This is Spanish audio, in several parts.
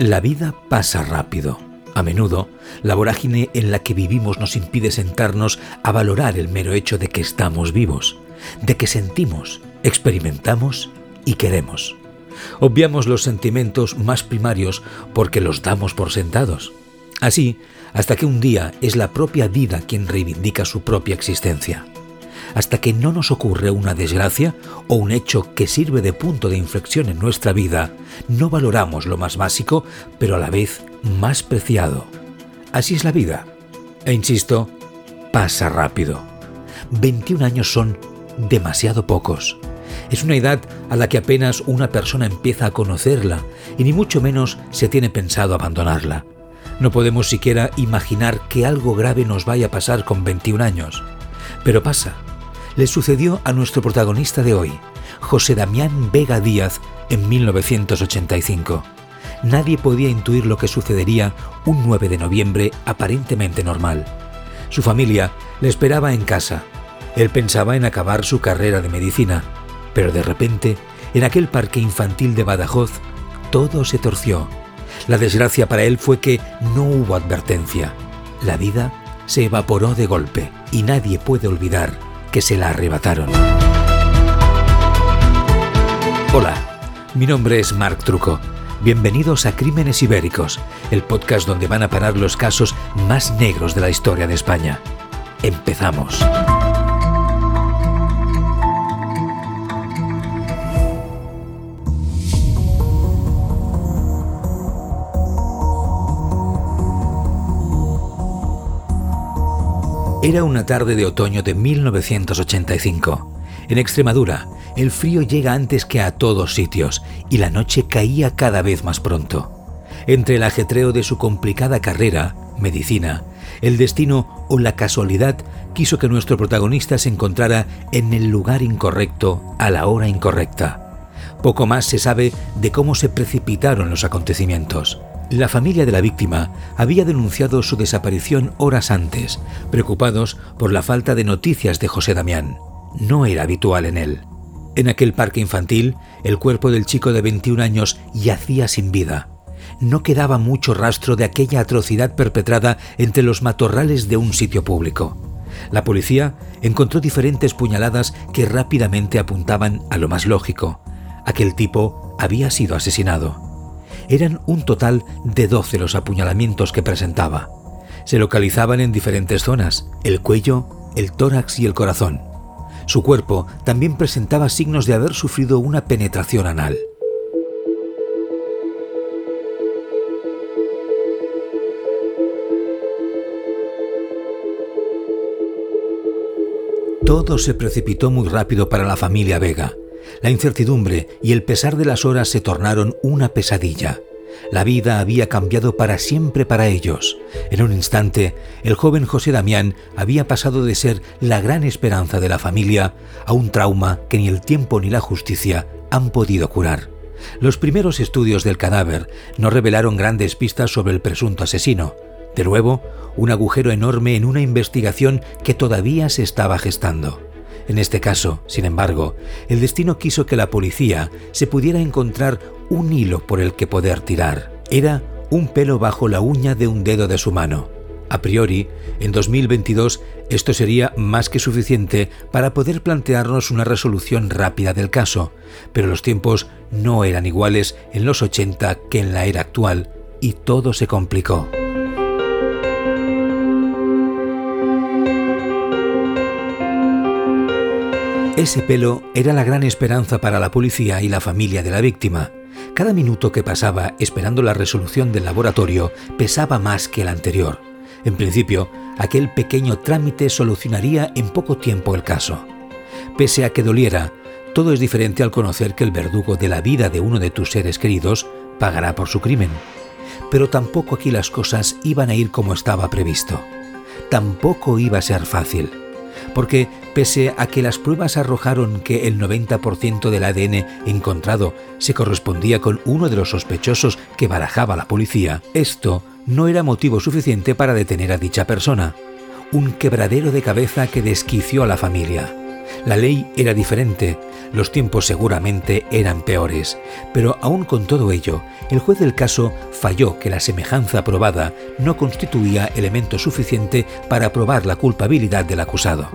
La vida pasa rápido. A menudo, la vorágine en la que vivimos nos impide sentarnos a valorar el mero hecho de que estamos vivos, de que sentimos, experimentamos y queremos. Obviamos los sentimientos más primarios porque los damos por sentados. Así, hasta que un día es la propia vida quien reivindica su propia existencia hasta que no nos ocurre una desgracia o un hecho que sirve de punto de inflexión en nuestra vida, no valoramos lo más básico, pero a la vez más preciado. Así es la vida. E insisto, pasa rápido. 21 años son demasiado pocos. Es una edad a la que apenas una persona empieza a conocerla y ni mucho menos se tiene pensado abandonarla. No podemos siquiera imaginar que algo grave nos vaya a pasar con 21 años. Pero pasa, le sucedió a nuestro protagonista de hoy, José Damián Vega Díaz, en 1985. Nadie podía intuir lo que sucedería un 9 de noviembre aparentemente normal. Su familia le esperaba en casa. Él pensaba en acabar su carrera de medicina, pero de repente, en aquel parque infantil de Badajoz, todo se torció. La desgracia para él fue que no hubo advertencia. La vida se evaporó de golpe y nadie puede olvidar que se la arrebataron. Hola, mi nombre es Marc Truco. Bienvenidos a Crímenes Ibéricos, el podcast donde van a parar los casos más negros de la historia de España. Empezamos. Era una tarde de otoño de 1985. En Extremadura, el frío llega antes que a todos sitios y la noche caía cada vez más pronto. Entre el ajetreo de su complicada carrera, medicina, el destino o la casualidad quiso que nuestro protagonista se encontrara en el lugar incorrecto a la hora incorrecta. Poco más se sabe de cómo se precipitaron los acontecimientos. La familia de la víctima había denunciado su desaparición horas antes, preocupados por la falta de noticias de José Damián. No era habitual en él. En aquel parque infantil, el cuerpo del chico de 21 años yacía sin vida. No quedaba mucho rastro de aquella atrocidad perpetrada entre los matorrales de un sitio público. La policía encontró diferentes puñaladas que rápidamente apuntaban a lo más lógico. Aquel tipo había sido asesinado. Eran un total de 12 los apuñalamientos que presentaba. Se localizaban en diferentes zonas, el cuello, el tórax y el corazón. Su cuerpo también presentaba signos de haber sufrido una penetración anal. Todo se precipitó muy rápido para la familia Vega. La incertidumbre y el pesar de las horas se tornaron una pesadilla. La vida había cambiado para siempre para ellos. En un instante, el joven José Damián había pasado de ser la gran esperanza de la familia a un trauma que ni el tiempo ni la justicia han podido curar. Los primeros estudios del cadáver no revelaron grandes pistas sobre el presunto asesino. De nuevo, un agujero enorme en una investigación que todavía se estaba gestando. En este caso, sin embargo, el destino quiso que la policía se pudiera encontrar un hilo por el que poder tirar. Era un pelo bajo la uña de un dedo de su mano. A priori, en 2022 esto sería más que suficiente para poder plantearnos una resolución rápida del caso, pero los tiempos no eran iguales en los 80 que en la era actual y todo se complicó. Ese pelo era la gran esperanza para la policía y la familia de la víctima. Cada minuto que pasaba esperando la resolución del laboratorio pesaba más que el anterior. En principio, aquel pequeño trámite solucionaría en poco tiempo el caso. Pese a que doliera, Todo es diferente al conocer que el verdugo de la vida de uno de tus seres queridos pagará por su crimen. Pero tampoco aquí las cosas iban a ir como estaba previsto. Tampoco iba a ser fácil. Porque pese a que las pruebas arrojaron que el 90% del ADN encontrado se correspondía con uno de los sospechosos que barajaba la policía, esto no era motivo suficiente para detener a dicha persona. Un quebradero de cabeza que desquició a la familia. La ley era diferente, los tiempos seguramente eran peores, pero aún con todo ello, el juez del caso falló que la semejanza probada no constituía elemento suficiente para probar la culpabilidad del acusado.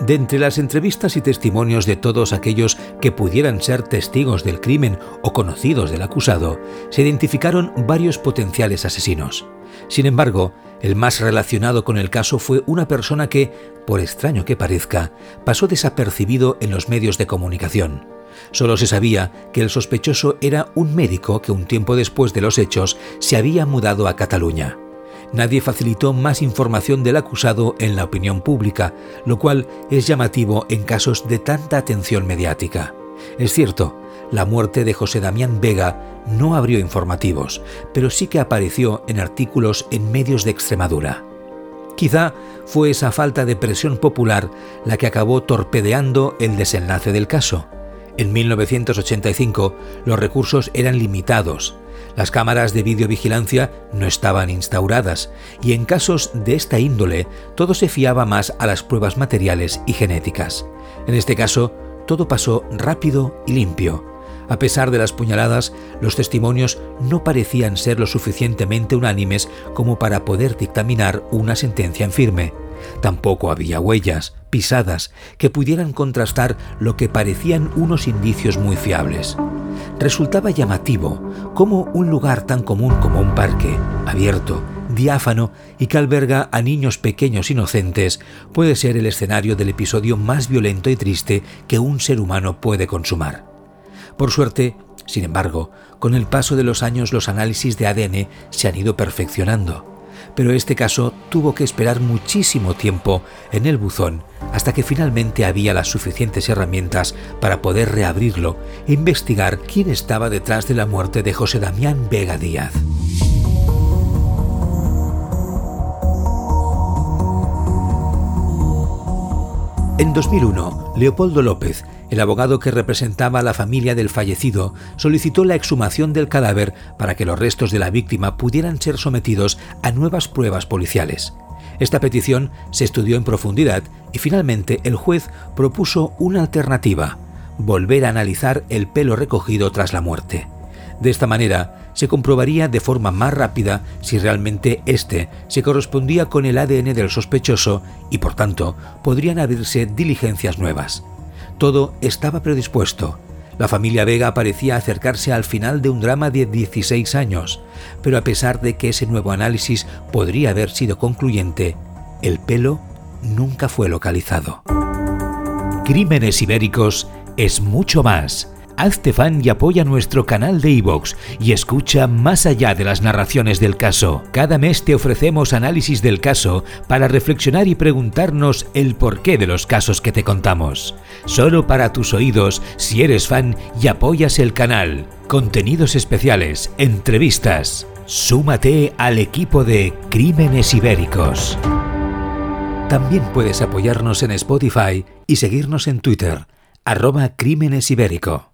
De entre las entrevistas y testimonios de todos aquellos que pudieran ser testigos del crimen o conocidos del acusado, se identificaron varios potenciales asesinos. Sin embargo, el más relacionado con el caso fue una persona que, por extraño que parezca, pasó desapercibido en los medios de comunicación. Solo se sabía que el sospechoso era un médico que un tiempo después de los hechos se había mudado a Cataluña nadie facilitó más información del acusado en la opinión pública, lo cual es llamativo en casos de tanta atención mediática. Es cierto, la muerte de José Damián Vega no abrió informativos, pero sí que apareció en artículos en medios de Extremadura. Quizá fue esa falta de presión popular la que acabó torpedeando el desenlace del caso. En 1985 los recursos eran limitados, las cámaras de videovigilancia no estaban instauradas y en casos de esta índole todo se fiaba más a las pruebas materiales y genéticas. En este caso, todo pasó rápido y limpio. A pesar de las puñaladas, los testimonios no parecían ser lo suficientemente unánimes como para poder dictaminar una sentencia en firme. Tampoco había huellas, pisadas, que pudieran contrastar lo que parecían unos indicios muy fiables. Resultaba llamativo cómo un lugar tan común como un parque, abierto, diáfano y que alberga a niños pequeños inocentes, puede ser el escenario del episodio más violento y triste que un ser humano puede consumar. Por suerte, sin embargo, con el paso de los años los análisis de ADN se han ido perfeccionando pero este caso tuvo que esperar muchísimo tiempo en el buzón hasta que finalmente había las suficientes herramientas para poder reabrirlo e investigar quién estaba detrás de la muerte de José Damián Vega Díaz. En 2001, Leopoldo López el abogado que representaba a la familia del fallecido solicitó la exhumación del cadáver para que los restos de la víctima pudieran ser sometidos a nuevas pruebas policiales. Esta petición se estudió en profundidad y finalmente el juez propuso una alternativa, volver a analizar el pelo recogido tras la muerte. De esta manera, se comprobaría de forma más rápida si realmente éste se correspondía con el ADN del sospechoso y, por tanto, podrían abrirse diligencias nuevas. Todo estaba predispuesto. La familia Vega parecía acercarse al final de un drama de 16 años, pero a pesar de que ese nuevo análisis podría haber sido concluyente, el pelo nunca fue localizado. Crímenes ibéricos es mucho más hazte fan y apoya nuestro canal de iVoox y escucha más allá de las narraciones del caso. Cada mes te ofrecemos análisis del caso para reflexionar y preguntarnos el porqué de los casos que te contamos. Solo para tus oídos si eres fan y apoyas el canal. Contenidos especiales, entrevistas. Súmate al equipo de Crímenes Ibéricos. También puedes apoyarnos en Spotify y seguirnos en Twitter, arroba Crímenes Ibérico.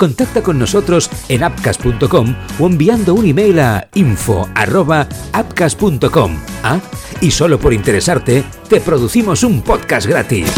contacta con nosotros en appcast.com o enviando un email a info.appcast.com. ¿Ah? Y solo por interesarte, te producimos un podcast gratis.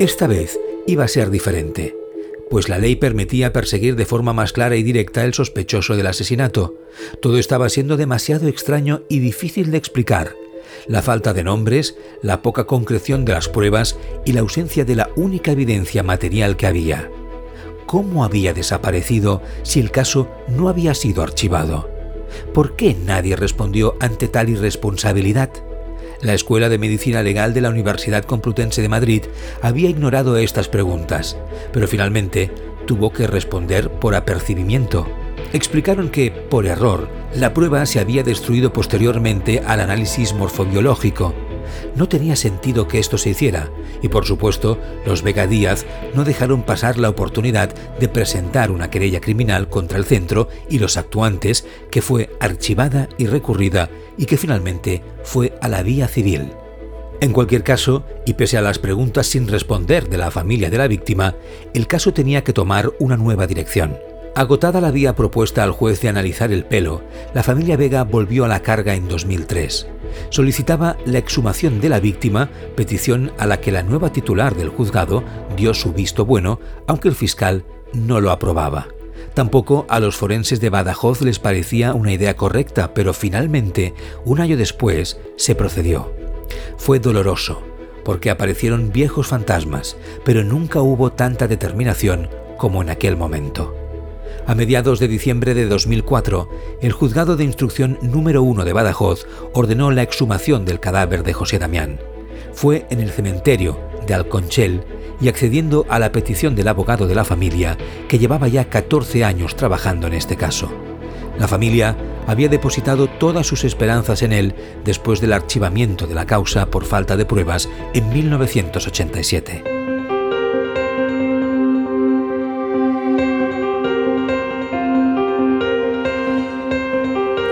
Esta vez iba a ser diferente pues la ley permitía perseguir de forma más clara y directa el sospechoso del asesinato. Todo estaba siendo demasiado extraño y difícil de explicar. La falta de nombres, la poca concreción de las pruebas y la ausencia de la única evidencia material que había. ¿Cómo había desaparecido si el caso no había sido archivado? ¿Por qué nadie respondió ante tal irresponsabilidad? La Escuela de Medicina Legal de la Universidad Complutense de Madrid había ignorado estas preguntas, pero finalmente tuvo que responder por apercibimiento. Explicaron que, por error, la prueba se había destruido posteriormente al análisis morfobiológico no tenía sentido que esto se hiciera, y por supuesto, los Vega Díaz no dejaron pasar la oportunidad de presentar una querella criminal contra el centro y los actuantes, que fue archivada y recurrida y que finalmente fue a la vía civil. En cualquier caso, y pese a las preguntas sin responder de la familia de la víctima, el caso tenía que tomar una nueva dirección. Agotada la vía propuesta al juez de analizar el pelo, la familia Vega volvió a la carga en 2003 solicitaba la exhumación de la víctima, petición a la que la nueva titular del juzgado dio su visto bueno, aunque el fiscal no lo aprobaba. Tampoco a los forenses de Badajoz les parecía una idea correcta, pero finalmente, un año después, se procedió. Fue doloroso, porque aparecieron viejos fantasmas, pero nunca hubo tanta determinación como en aquel momento. A mediados de diciembre de 2004, el juzgado de instrucción número 1 de Badajoz ordenó la exhumación del cadáver de José Damián. Fue en el cementerio de Alconchel y accediendo a la petición del abogado de la familia, que llevaba ya 14 años trabajando en este caso. La familia había depositado todas sus esperanzas en él después del archivamiento de la causa por falta de pruebas en 1987.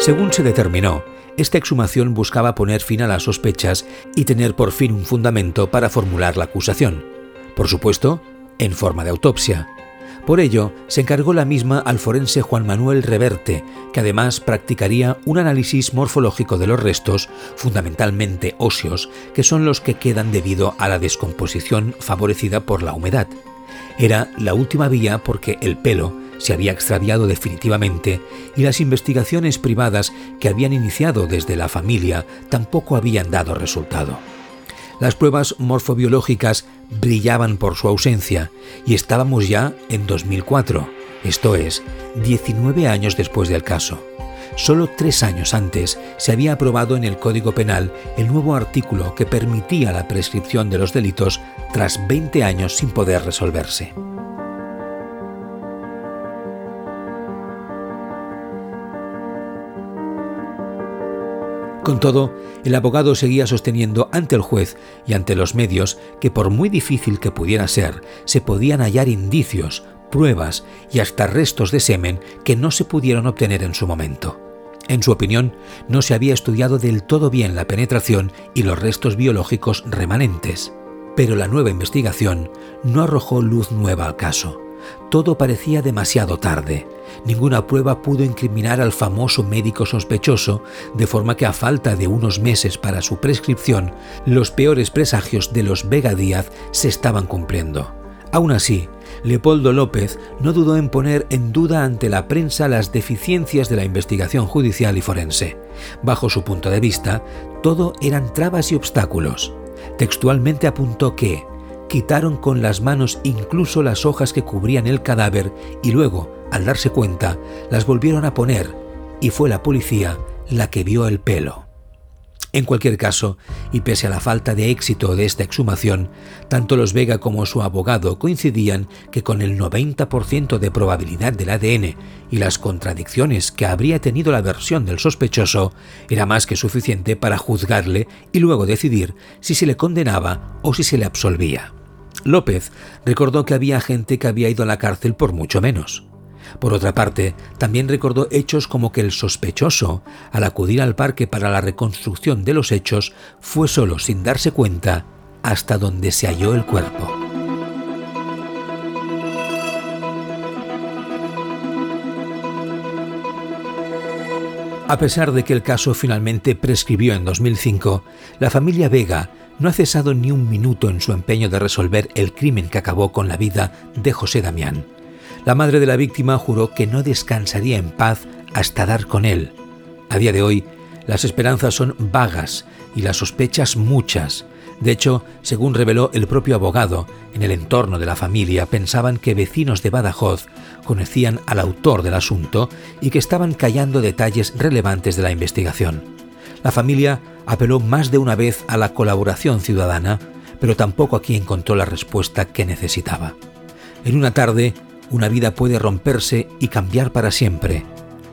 Según se determinó, esta exhumación buscaba poner fin a las sospechas y tener por fin un fundamento para formular la acusación. Por supuesto, en forma de autopsia. Por ello, se encargó la misma al forense Juan Manuel Reverte, que además practicaría un análisis morfológico de los restos, fundamentalmente óseos, que son los que quedan debido a la descomposición favorecida por la humedad. Era la última vía porque el pelo se había extraviado definitivamente y las investigaciones privadas que habían iniciado desde la familia tampoco habían dado resultado. Las pruebas morfobiológicas brillaban por su ausencia y estábamos ya en 2004, esto es, 19 años después del caso. Solo tres años antes se había aprobado en el Código Penal el nuevo artículo que permitía la prescripción de los delitos tras 20 años sin poder resolverse. Con todo, el abogado seguía sosteniendo ante el juez y ante los medios que por muy difícil que pudiera ser, se podían hallar indicios, pruebas y hasta restos de semen que no se pudieron obtener en su momento. En su opinión, no se había estudiado del todo bien la penetración y los restos biológicos remanentes. Pero la nueva investigación no arrojó luz nueva al caso. Todo parecía demasiado tarde. Ninguna prueba pudo incriminar al famoso médico sospechoso, de forma que a falta de unos meses para su prescripción, los peores presagios de los Vega Díaz se estaban cumpliendo. Aún así, Leopoldo López no dudó en poner en duda ante la prensa las deficiencias de la investigación judicial y forense. Bajo su punto de vista, todo eran trabas y obstáculos. Textualmente apuntó que quitaron con las manos incluso las hojas que cubrían el cadáver y luego, al darse cuenta, las volvieron a poner y fue la policía la que vio el pelo. En cualquier caso, y pese a la falta de éxito de esta exhumación, tanto los Vega como su abogado coincidían que con el 90% de probabilidad del ADN y las contradicciones que habría tenido la versión del sospechoso, era más que suficiente para juzgarle y luego decidir si se le condenaba o si se le absolvía. López recordó que había gente que había ido a la cárcel por mucho menos. Por otra parte, también recordó hechos como que el sospechoso, al acudir al parque para la reconstrucción de los hechos, fue solo sin darse cuenta hasta donde se halló el cuerpo. A pesar de que el caso finalmente prescribió en 2005, la familia Vega no ha cesado ni un minuto en su empeño de resolver el crimen que acabó con la vida de José Damián. La madre de la víctima juró que no descansaría en paz hasta dar con él. A día de hoy, las esperanzas son vagas y las sospechas muchas. De hecho, según reveló el propio abogado, en el entorno de la familia pensaban que vecinos de Badajoz conocían al autor del asunto y que estaban callando detalles relevantes de la investigación. La familia apeló más de una vez a la colaboración ciudadana, pero tampoco aquí encontró la respuesta que necesitaba. En una tarde, una vida puede romperse y cambiar para siempre.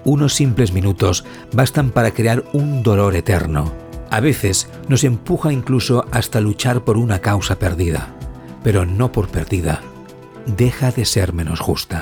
Unos simples minutos bastan para crear un dolor eterno. A veces nos empuja incluso hasta luchar por una causa perdida, pero no por perdida. Deja de ser menos justa.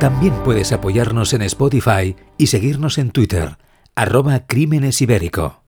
También puedes apoyarnos en Spotify y seguirnos en Twitter, arroba Crímenes Ibérico.